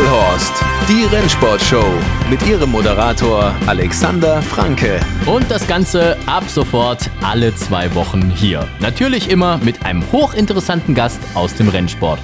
Vollhorst, die Rennsportshow mit ihrem Moderator Alexander Franke. Und das Ganze ab sofort alle zwei Wochen hier. Natürlich immer mit einem hochinteressanten Gast aus dem Rennsport.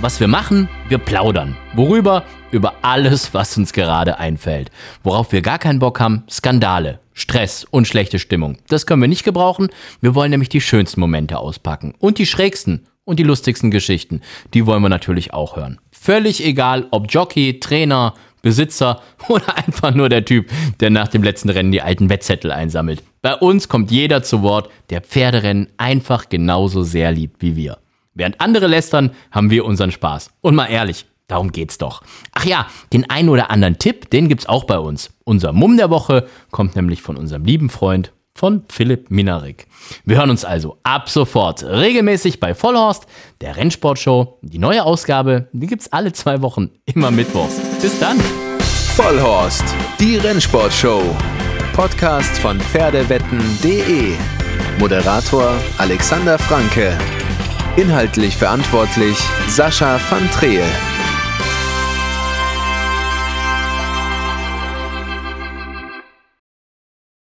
Was wir machen, wir plaudern. Worüber? Über alles, was uns gerade einfällt. Worauf wir gar keinen Bock haben, Skandale, Stress und schlechte Stimmung. Das können wir nicht gebrauchen. Wir wollen nämlich die schönsten Momente auspacken. Und die schrägsten und die lustigsten Geschichten. Die wollen wir natürlich auch hören. Völlig egal, ob Jockey, Trainer, Besitzer oder einfach nur der Typ, der nach dem letzten Rennen die alten Wettzettel einsammelt. Bei uns kommt jeder zu Wort, der Pferderennen einfach genauso sehr liebt wie wir. Während andere lästern, haben wir unseren Spaß. Und mal ehrlich, darum geht's doch. Ach ja, den einen oder anderen Tipp, den gibt's auch bei uns. Unser Mumm der Woche kommt nämlich von unserem lieben Freund von Philipp Minarik. Wir hören uns also ab sofort regelmäßig bei Vollhorst, der Rennsportshow. Die neue Ausgabe, die gibt's alle zwei Wochen, immer mittwochs. Bis dann. Vollhorst, die Rennsportshow. Podcast von Pferdewetten.de. Moderator Alexander Franke. Inhaltlich verantwortlich Sascha van Treel.